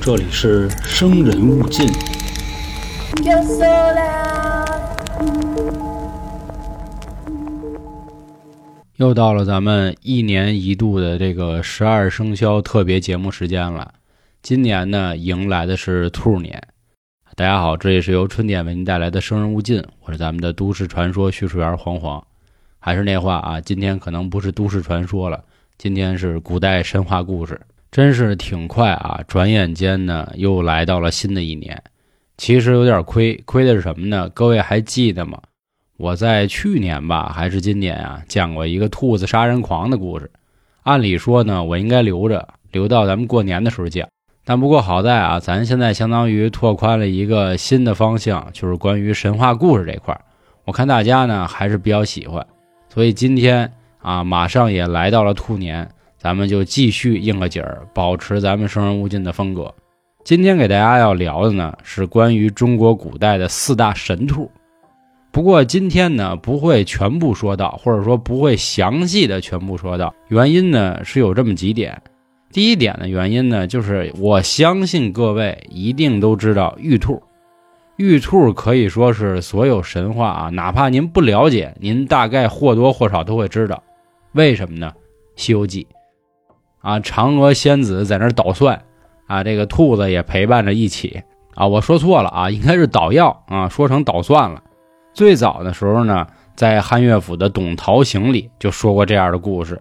这里是生人勿近。又到了咱们一年一度的这个十二生肖特别节目时间了。今年呢，迎来的是兔年。大家好，这里是由春点为您带来的《生人勿近》，我是咱们的都市传说叙述员黄黄。还是那话啊，今天可能不是都市传说了，今天是古代神话故事。真是挺快啊，转眼间呢，又来到了新的一年。其实有点亏，亏的是什么呢？各位还记得吗？我在去年吧，还是今年啊，讲过一个兔子杀人狂的故事。按理说呢，我应该留着，留到咱们过年的时候讲。但不过好在啊，咱现在相当于拓宽了一个新的方向，就是关于神话故事这块儿。我看大家呢还是比较喜欢，所以今天啊，马上也来到了兔年，咱们就继续应个景儿，保持咱们生人勿近的风格。今天给大家要聊的呢，是关于中国古代的四大神兔。不过今天呢，不会全部说到，或者说不会详细的全部说到。原因呢是有这么几点。第一点的原因呢，就是我相信各位一定都知道玉兔。玉兔可以说是所有神话啊，哪怕您不了解，您大概或多或少都会知道。为什么呢？《西游记》啊，嫦娥仙子在那儿捣蒜啊，这个兔子也陪伴着一起啊。我说错了啊，应该是捣药啊，说成捣蒜了。最早的时候呢，在汉乐府的《董陶行》里就说过这样的故事，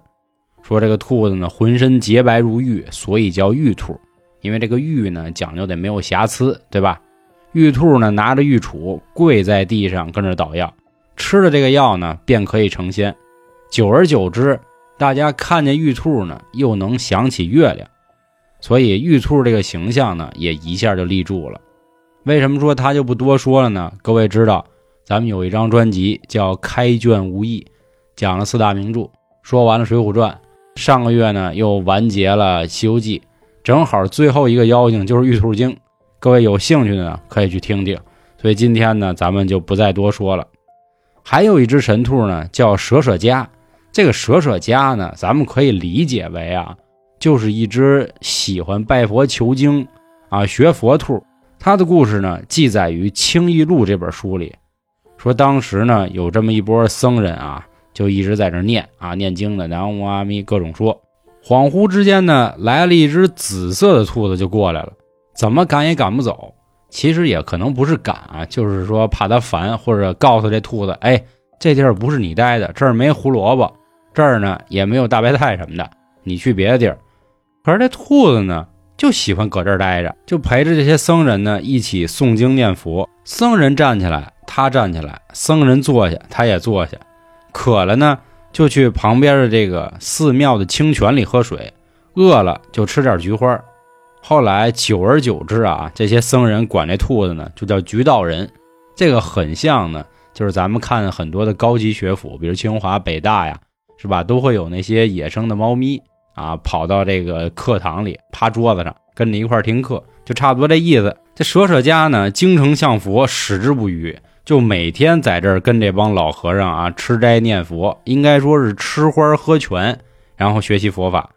说这个兔子呢浑身洁白如玉，所以叫玉兔，因为这个玉呢讲究得没有瑕疵，对吧？玉兔呢拿着玉杵跪在地上跟着捣药，吃了这个药呢便可以成仙。久而久之，大家看见玉兔呢又能想起月亮，所以玉兔这个形象呢也一下就立住了。为什么说他就不多说了呢？各位知道。咱们有一张专辑叫《开卷无益》，讲了四大名著，说完了《水浒传》。上个月呢又完结了《西游记》，正好最后一个妖精就是玉兔精。各位有兴趣的呢可以去听听。所以今天呢咱们就不再多说了。还有一只神兔呢叫舍舍家，这个舍舍家呢咱们可以理解为啊，就是一只喜欢拜佛求经啊学佛兔。它的故事呢记载于《清异录》这本书里。说当时呢，有这么一波僧人啊，就一直在这念啊念经的，南无阿弥各种说。恍惚之间呢，来了一只紫色的兔子就过来了，怎么赶也赶不走。其实也可能不是赶啊，就是说怕它烦，或者告诉这兔子，哎，这地儿不是你待的，这儿没胡萝卜，这儿呢也没有大白菜什么的，你去别的地儿。可是这兔子呢，就喜欢搁这儿待着，就陪着这些僧人呢一起诵经念佛。僧人站起来。他站起来，僧人坐下，他也坐下。渴了呢，就去旁边的这个寺庙的清泉里喝水；饿了就吃点菊花。后来久而久之啊，这些僧人管这兔子呢就叫菊道人。这个很像呢，就是咱们看很多的高级学府，比如清华、北大呀，是吧？都会有那些野生的猫咪啊，跑到这个课堂里，趴桌子上跟着一块听课，就差不多这意思。这舍舍家呢，精诚向佛，矢志不渝。就每天在这儿跟这帮老和尚啊吃斋念佛，应该说是吃花喝泉，然后学习佛法。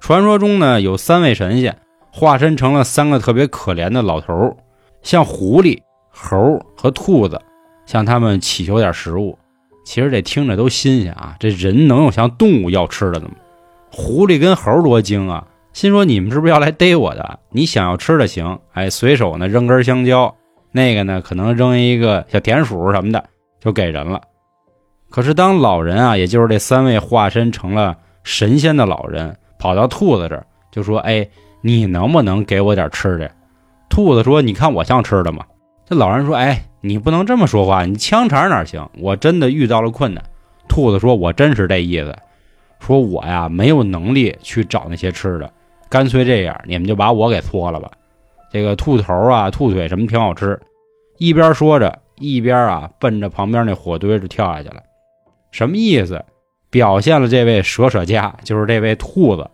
传说中呢，有三位神仙化身成了三个特别可怜的老头儿，像狐狸、猴和兔子，向他们祈求点食物。其实这听着都新鲜啊，这人能有像动物要吃的吗？狐狸跟猴多精啊，心说你们是不是要来逮我的？你想要吃的行，哎，随手呢扔根香蕉。那个呢，可能扔一个小田鼠什么的就给人了。可是当老人啊，也就是这三位化身成了神仙的老人，跑到兔子这儿就说：“哎，你能不能给我点吃的？”兔子说：“你看我像吃的吗？”这老人说：“哎，你不能这么说话，你枪茬哪行？我真的遇到了困难。”兔子说：“我真是这意思，说我呀没有能力去找那些吃的，干脆这样，你们就把我给搓了吧。”这个兔头啊、兔腿什么挺好吃，一边说着，一边啊奔着旁边那火堆就跳下去了。什么意思？表现了这位舍舍家，就是这位兔子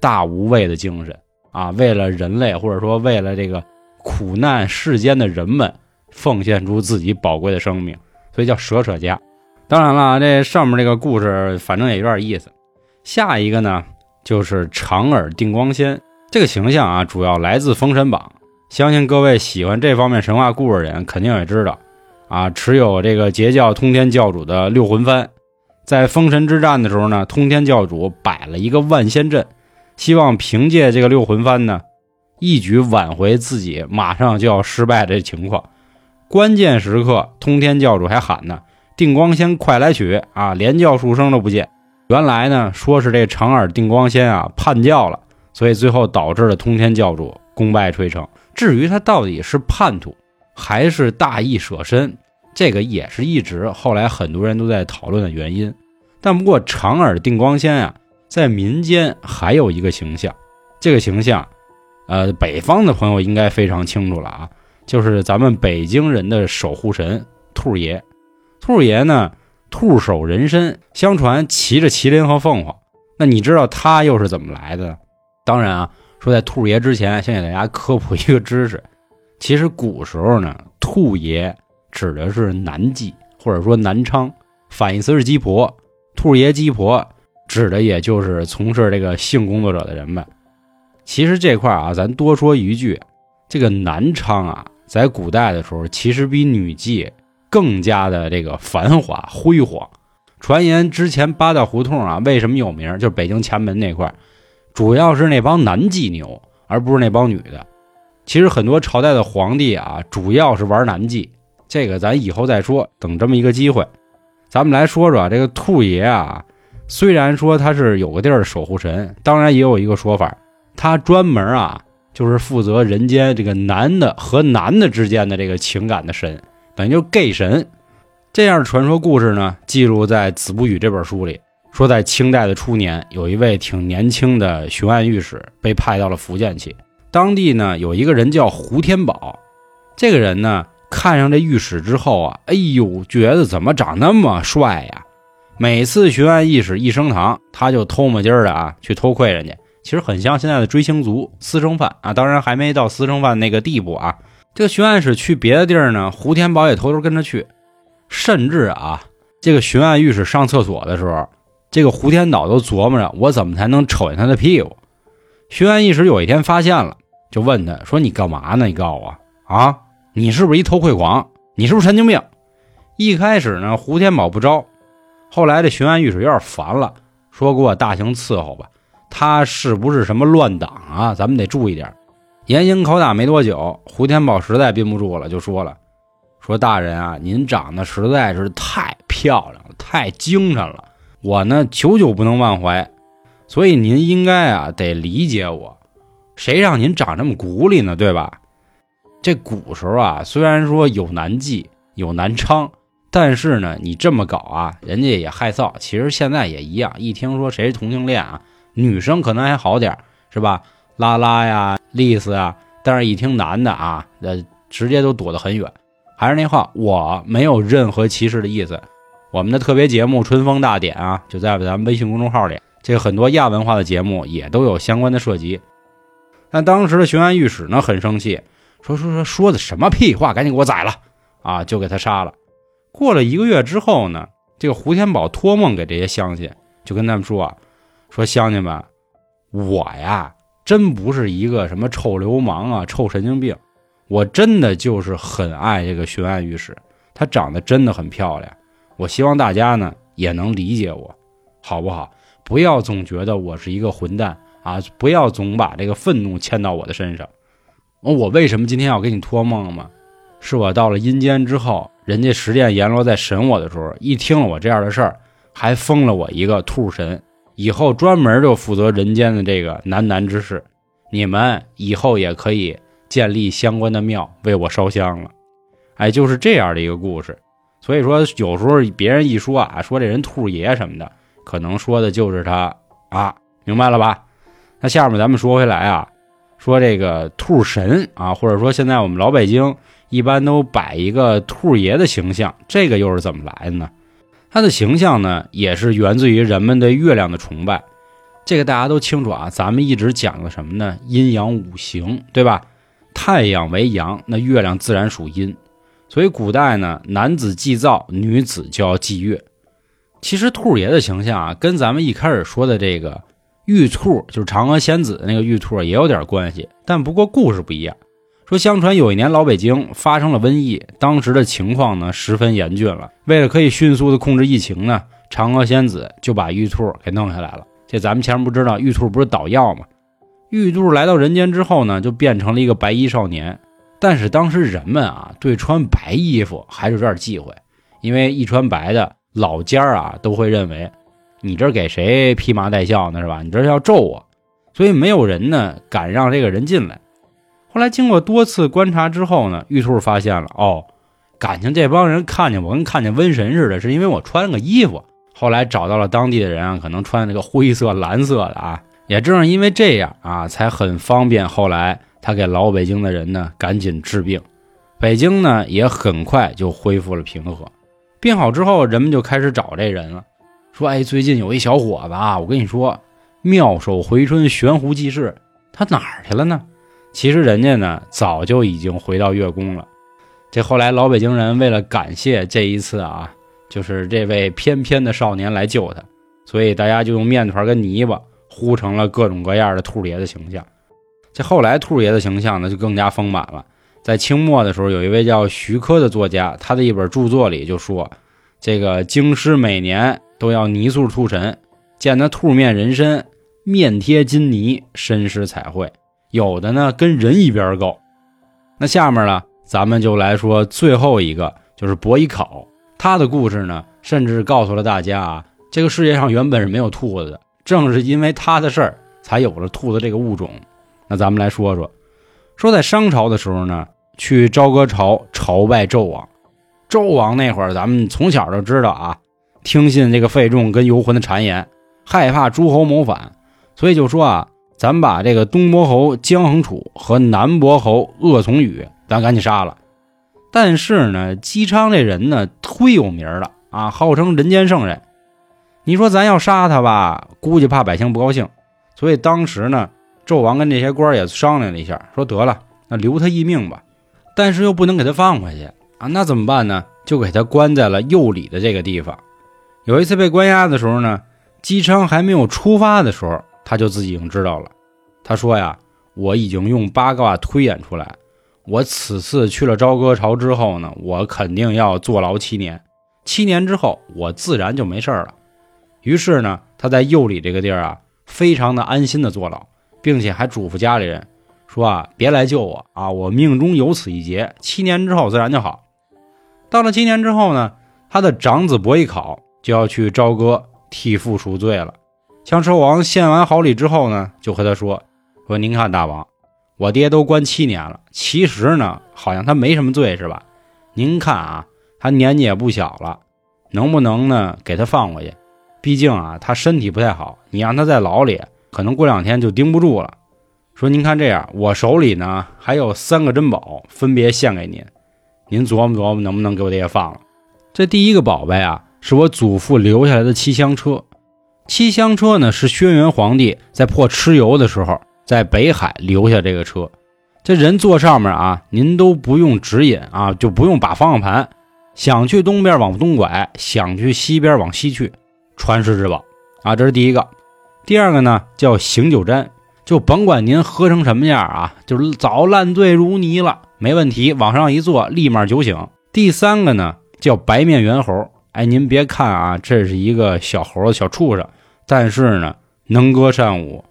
大无畏的精神啊！为了人类，或者说为了这个苦难世间的人们，奉献出自己宝贵的生命，所以叫舍舍家。当然了，这上面这个故事反正也有点意思。下一个呢，就是长耳定光仙。这个形象啊，主要来自《封神榜》，相信各位喜欢这方面神话故事的人肯定也知道，啊，持有这个截教通天教主的六魂幡，在封神之战的时候呢，通天教主摆了一个万仙阵，希望凭借这个六魂幡呢，一举挽回自己马上就要失败的情况。关键时刻，通天教主还喊呢：“定光仙，快来取！”啊，连叫数声都不见。原来呢，说是这长耳定光仙啊叛教了。所以最后导致了通天教主功败垂成。至于他到底是叛徒还是大义舍身，这个也是一直后来很多人都在讨论的原因。但不过长耳定光仙啊，在民间还有一个形象，这个形象，呃，北方的朋友应该非常清楚了啊，就是咱们北京人的守护神兔爷。兔爷呢，兔首人身，相传骑着麒麟和凤凰。那你知道他又是怎么来的？当然啊，说在兔爷之前，先给大家科普一个知识。其实古时候呢，兔爷指的是南妓或者说南昌，反义词是鸡婆。兔爷鸡婆指的也就是从事这个性工作者的人们。其实这块啊，咱多说一句，这个南昌啊，在古代的时候，其实比女妓更加的这个繁华辉煌。传言之前八大胡同啊，为什么有名？就是北京前门那块。主要是那帮男妓牛，而不是那帮女的。其实很多朝代的皇帝啊，主要是玩男妓，这个咱以后再说。等这么一个机会，咱们来说说这个兔爷啊。虽然说他是有个地儿守护神，当然也有一个说法，他专门啊就是负责人间这个男的和男的之间的这个情感的神，等于就是 gay 神。这样的传说故事呢，记录在《子不语》这本书里。说在清代的初年，有一位挺年轻的巡按御史被派到了福建去。当地呢有一个人叫胡天宝，这个人呢看上这御史之后啊，哎呦，觉得怎么长那么帅呀？每次巡按御史一升堂，他就偷摸鸡儿的啊去偷窥人家。其实很像现在的追星族、私生饭啊，当然还没到私生饭那个地步啊。这个巡按使去别的地儿呢，胡天宝也偷偷跟着去，甚至啊，这个巡按御史上厕所的时候。这个胡天岛都琢磨着，我怎么才能瞅见他的屁股？巡案一时有一天发现了，就问他说：“你干嘛呢？你告诉我啊，你是不是一偷窥狂？你是不是神经病？”一开始呢，胡天宝不招，后来这巡案御史有点烦了，说：“给我大刑伺候吧。他是不是什么乱党啊？咱们得注意点。”严刑拷打没多久，胡天宝实在憋不住了，就说了：“说大人啊，您长得实在是太漂亮了，太精神了。”我呢，久久不能忘怀，所以您应该啊得理解我。谁让您长这么骨力呢？对吧？这古时候啊，虽然说有南妓有南昌，但是呢，你这么搞啊，人家也害臊。其实现在也一样，一听说谁是同性恋啊，女生可能还好点是吧？拉拉呀、丽丝啊，但是一听男的啊，呃，直接都躲得很远。还是那话，我没有任何歧视的意思。我们的特别节目《春风大典》啊，就在咱们微信公众号里。这个很多亚文化的节目也都有相关的涉及。但当时的巡安御史呢，很生气，说说说说的什么屁话，赶紧给我宰了啊！就给他杀了。过了一个月之后呢，这个胡天宝托梦给这些乡亲，就跟他们说啊，说乡亲们，我呀，真不是一个什么臭流氓啊、臭神经病，我真的就是很爱这个巡安御史，她长得真的很漂亮。我希望大家呢也能理解我，好不好？不要总觉得我是一个混蛋啊！不要总把这个愤怒牵到我的身上。我为什么今天要给你托梦吗？是我到了阴间之后，人家十殿阎罗在审我的时候，一听了我这样的事儿，还封了我一个兔神，以后专门就负责人间的这个男男之事。你们以后也可以建立相关的庙为我烧香了。哎，就是这样的一个故事。所以说，有时候别人一说啊，说这人兔爷什么的，可能说的就是他啊，明白了吧？那下面咱们说回来啊，说这个兔神啊，或者说现在我们老北京一般都摆一个兔爷的形象，这个又是怎么来的呢？他的形象呢，也是源自于人们对月亮的崇拜。这个大家都清楚啊，咱们一直讲的什么呢？阴阳五行，对吧？太阳为阳，那月亮自然属阴。所以古代呢，男子祭灶，女子就要祭月。其实兔爷的形象啊，跟咱们一开始说的这个玉兔就是嫦娥仙子的那个玉兔也有点关系，但不过故事不一样。说相传有一年老北京发生了瘟疫，当时的情况呢十分严峻了。为了可以迅速的控制疫情呢，嫦娥仙子就把玉兔给弄下来了。这咱们前面不知道玉兔不是捣药吗？玉兔来到人间之后呢，就变成了一个白衣少年。但是当时人们啊，对穿白衣服还是有点忌讳，因为一穿白的老尖儿啊都会认为。你这给谁披麻戴孝呢？是吧？你这是要咒我，所以没有人呢敢让这个人进来。后来经过多次观察之后呢，玉兔发现了哦，感情这帮人看见我跟看见瘟神似的，是因为我穿了个衣服。后来找到了当地的人啊，可能穿那个灰色、蓝色的啊，也正是因为这样啊，才很方便。后来他给老北京的人呢赶紧治病，北京呢也很快就恢复了平和。病好之后，人们就开始找这人了。说哎，最近有一小伙子啊，我跟你说，妙手回春，悬壶济世，他哪儿去了呢？其实人家呢，早就已经回到月宫了。这后来老北京人为了感谢这一次啊，就是这位翩翩的少年来救他，所以大家就用面团跟泥巴糊成了各种各样的兔爷的形象。这后来兔爷的形象呢，就更加丰满了。在清末的时候，有一位叫徐珂的作家，他的一本著作里就说，这个京师每年。都要泥塑兔神，见那兔面人身，面贴金泥，身施彩绘，有的呢跟人一边高。那下面呢，咱们就来说最后一个，就是伯邑考。他的故事呢，甚至告诉了大家啊，这个世界上原本是没有兔子的，正是因为他的事儿，才有了兔子这个物种。那咱们来说说，说在商朝的时候呢，去朝歌朝朝拜纣王。纣王那会儿，咱们从小就知道啊。听信这个费仲跟游魂的谗言，害怕诸侯谋反，所以就说啊，咱把这个东伯侯姜衡楚和南伯侯鄂从宇，咱赶紧杀了。但是呢，姬昌这人呢，忒有名了啊，号称人间圣人。你说咱要杀他吧，估计怕百姓不高兴，所以当时呢，纣王跟这些官也商量了一下，说得了，那留他一命吧，但是又不能给他放回去啊，那怎么办呢？就给他关在了右里的这个地方。有一次被关押的时候呢，姬昌还没有出发的时候，他就自己已经知道了。他说呀：“我已经用八卦推演出来，我此次去了朝歌朝之后呢，我肯定要坐牢七年。七年之后，我自然就没事了。”于是呢，他在右里这个地儿啊，非常的安心的坐牢，并且还嘱咐家里人说啊：“别来救我啊，我命中有此一劫，七年之后自然就好。”到了七年之后呢，他的长子伯邑考。就要去朝歌替父赎罪了。枪车王献完好礼之后呢，就和他说：“说您看大王，我爹都关七年了，其实呢，好像他没什么罪是吧？您看啊，他年纪也不小了，能不能呢给他放回去？毕竟啊，他身体不太好，你让他在牢里，可能过两天就盯不住了。说您看这样，我手里呢还有三个珍宝，分别献给您，您琢磨琢磨能不能给我爹放了。这第一个宝贝啊。”是我祖父留下来的七香车，七香车呢是轩辕皇帝在破蚩尤的时候在北海留下这个车，这人坐上面啊，您都不用指引啊，就不用把方向盘，想去东边往东拐，想去西边往西去，传世之宝啊，这是第一个。第二个呢叫醒酒毡，就甭管您喝成什么样啊，就是早烂醉如泥了，没问题，往上一坐立马酒醒。第三个呢叫白面猿猴。哎，您别看啊，这是一个小猴子、小畜生，但是呢，能歌善舞，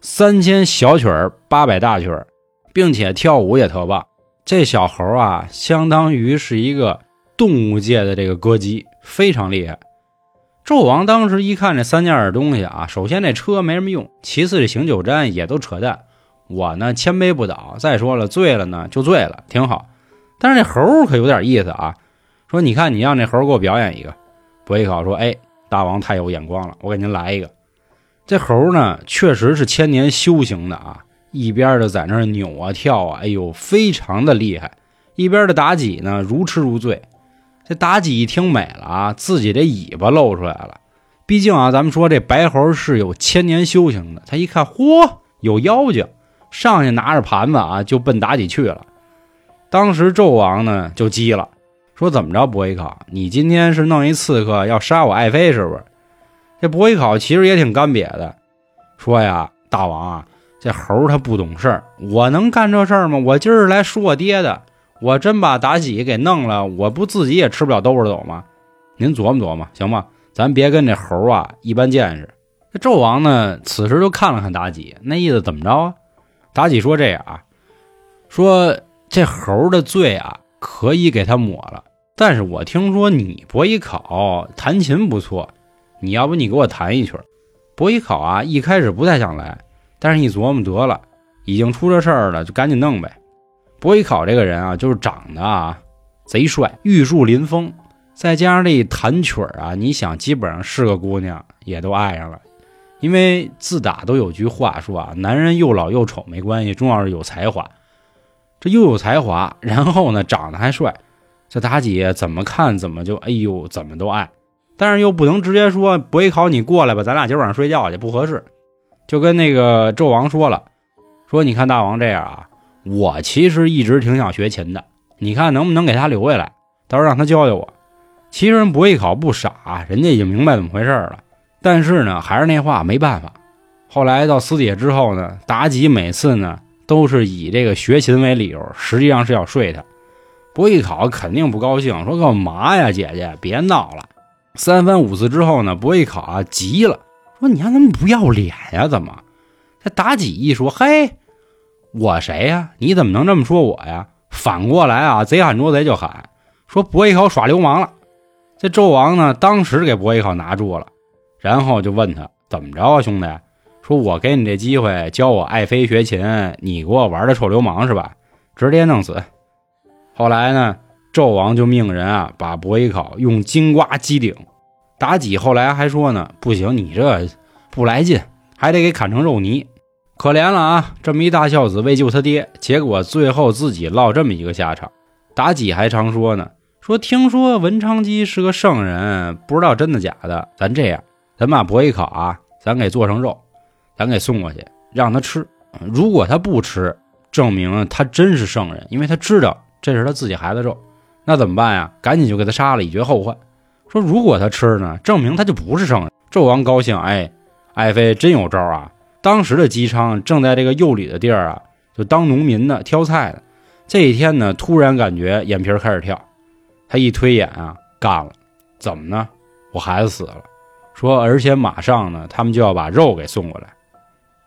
三千小曲儿，八百大曲儿，并且跳舞也特棒。这小猴啊，相当于是一个动物界的这个歌姬，非常厉害。纣王当时一看这三件东西啊，首先这车没什么用，其次这醒酒毡也都扯淡。我呢，千杯不倒。再说了，醉了呢就醉了，挺好。但是这猴可有点意思啊。说，你看，你让这猴给我表演一个。伯邑考说：“哎，大王太有眼光了，我给您来一个。这猴呢，确实是千年修行的啊，一边的在那扭啊跳啊，哎呦，非常的厉害。一边的妲己呢，如痴如醉。这妲己一听美了啊，自己这尾巴露出来了。毕竟啊，咱们说这白猴是有千年修行的，他一看，嚯，有妖精，上去拿着盘子啊，就奔妲己去了。当时纣王呢，就急了。”说怎么着，伯邑考，你今天是弄一刺客要杀我爱妃是不是？这伯邑考其实也挺干瘪的，说呀，大王啊，这猴他不懂事儿，我能干这事儿吗？我今儿来赎我爹的，我真把妲己给弄了，我不自己也吃不了兜着走吗？您琢磨琢磨，行吗？咱别跟这猴啊一般见识。这纣王呢，此时就看了看妲己，那意思怎么着啊？妲己说这样啊，说这猴的罪啊，可以给他抹了。但是我听说你伯邑考弹琴不错，你要不你给我弹一曲？伯邑考啊，一开始不太想来，但是一琢磨得了，已经出这事儿了，就赶紧弄呗。伯邑考这个人啊，就是长得啊贼帅，玉树临风，再加上这一弹曲儿啊，你想，基本上是个姑娘也都爱上了。因为自打都有句话说啊，男人又老又丑没关系，重要是有才华。这又有才华，然后呢长得还帅，这妲己怎么看怎么就哎呦怎么都爱，但是又不能直接说伯邑考你过来吧，咱俩今晚上睡觉去不合适，就跟那个纣王说了，说你看大王这样啊，我其实一直挺想学琴的，你看能不能给他留下来，到时候让他教教我。其实伯邑考不傻，人家已经明白怎么回事了。但是呢，还是那话，没办法。后来到私底下之后呢，妲己每次呢都是以这个学琴为理由，实际上是要睡他。伯邑考肯定不高兴，说干嘛呀，姐姐别闹了。三番五次之后呢，伯邑考啊急了，说你让他们不要脸呀？怎么？这妲己一说，嘿，我谁呀？你怎么能这么说我呀？反过来啊，贼喊捉贼就喊，说伯邑考耍流氓了。这纣王呢，当时给伯邑考拿住了。然后就问他怎么着啊，兄弟，说我给你这机会教我爱妃学琴，你给我玩的臭流氓是吧？直接弄死。后来呢，纣王就命人啊，把伯邑考用金瓜击顶。妲己后来还说呢，不行，你这不来劲，还得给砍成肉泥。可怜了啊，这么一大孝子为救他爹，结果最后自己落这么一个下场。妲己还常说呢，说听说文昌姬是个圣人，不知道真的假的。咱这样。咱把伯邑考啊，咱给做成肉，咱给送过去，让他吃。如果他不吃，证明他真是圣人，因为他知道这是他自己孩子肉。那怎么办呀？赶紧就给他杀了，以绝后患。说如果他吃呢，证明他就不是圣人。纣王高兴，哎，爱妃真有招啊！当时的姬昌正在这个釉里的地儿啊，就当农民呢，挑菜呢。这一天呢，突然感觉眼皮开始跳，他一推眼啊，干了。怎么呢？我孩子死了。说，而且马上呢，他们就要把肉给送过来，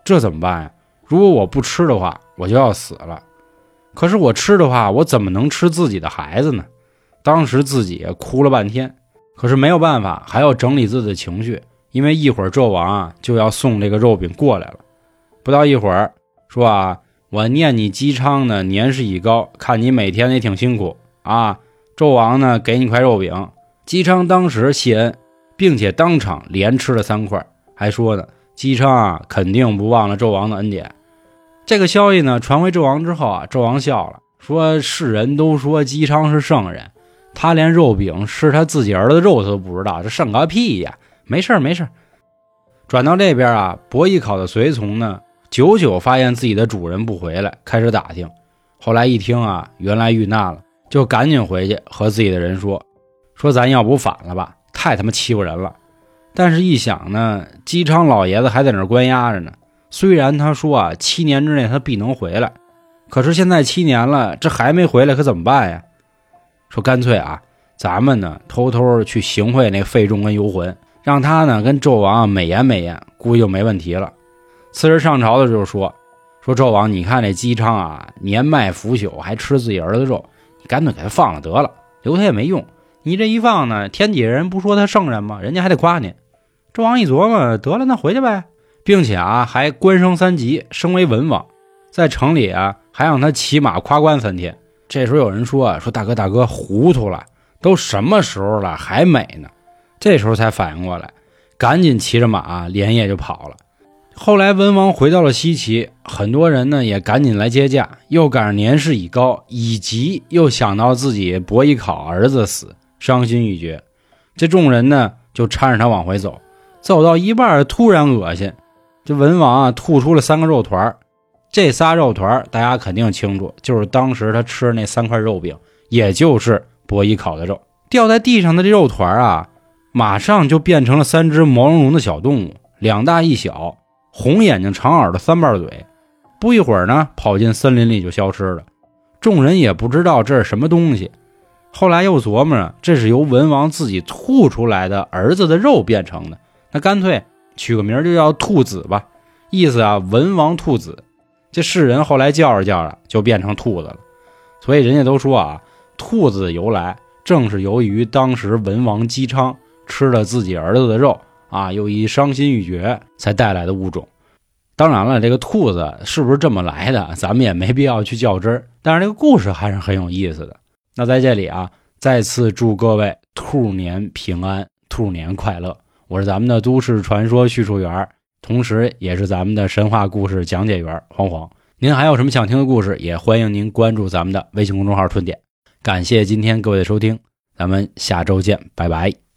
这怎么办呀？如果我不吃的话，我就要死了。可是我吃的话，我怎么能吃自己的孩子呢？当时自己哭了半天，可是没有办法，还要整理自己的情绪，因为一会儿纣王啊就要送这个肉饼过来了。不到一会儿，说啊，我念你姬昌呢，年事已高，看你每天也挺辛苦啊。纣王呢，给你块肉饼。姬昌当时谢恩。并且当场连吃了三块，还说呢，姬昌啊肯定不忘了纣王的恩典。这个消息呢传回纣王之后啊，纣王笑了，说世人都说姬昌是圣人，他连肉饼是他自己儿子肉他都不知道，这圣个屁呀！没事没事转到这边啊，伯邑考的随从呢，久久发现自己的主人不回来，开始打听。后来一听啊，原来遇难了，就赶紧回去和自己的人说，说咱要不反了吧。太他妈欺负人了，但是一想呢，姬昌老爷子还在那关押着呢。虽然他说啊，七年之内他必能回来，可是现在七年了，这还没回来，可怎么办呀？说干脆啊，咱们呢偷偷去行贿那费仲跟游魂，让他呢跟纣王美言美言，估计就没问题了。次日上朝的时候说，说纣王，你看这姬昌啊，年迈腐朽，还吃自己儿子肉，你干脆给他放了得了，留他也没用。你这一放呢，天底下人不说他圣人吗？人家还得夸你。纣王一琢磨，得了，那回去呗，并且啊，还官升三级，升为文王，在城里啊，还让他骑马夸官三天。这时候有人说啊，说大哥大哥糊涂了，都什么时候了还美呢？这时候才反应过来，赶紧骑着马连夜就跑了。后来文王回到了西岐，很多人呢也赶紧来接驾，又赶上年事已高，以及又想到自己伯邑考儿子死。伤心欲绝，这众人呢就搀着他往回走，走到一半突然恶心，这文王啊吐出了三个肉团这仨肉团大家肯定清楚，就是当时他吃的那三块肉饼，也就是伯邑考的肉。掉在地上的这肉团啊，马上就变成了三只毛茸茸的小动物，两大一小，红眼睛、长耳朵、三瓣嘴，不一会儿呢，跑进森林里就消失了。众人也不知道这是什么东西。后来又琢磨着，这是由文王自己吐出来的儿子的肉变成的，那干脆取个名就叫兔子吧，意思啊，文王兔子。这世人后来叫着叫着就变成兔子了。所以人家都说啊，兔子由来正是由于当时文王姬昌吃了自己儿子的肉啊，又一伤心欲绝才带来的物种。当然了，这个兔子是不是这么来的，咱们也没必要去较真儿。但是这个故事还是很有意思的。那在这里啊，再次祝各位兔年平安，兔年快乐！我是咱们的都市传说叙述员，同时也是咱们的神话故事讲解员黄黄。您还有什么想听的故事，也欢迎您关注咱们的微信公众号“春点”。感谢今天各位的收听，咱们下周见，拜拜。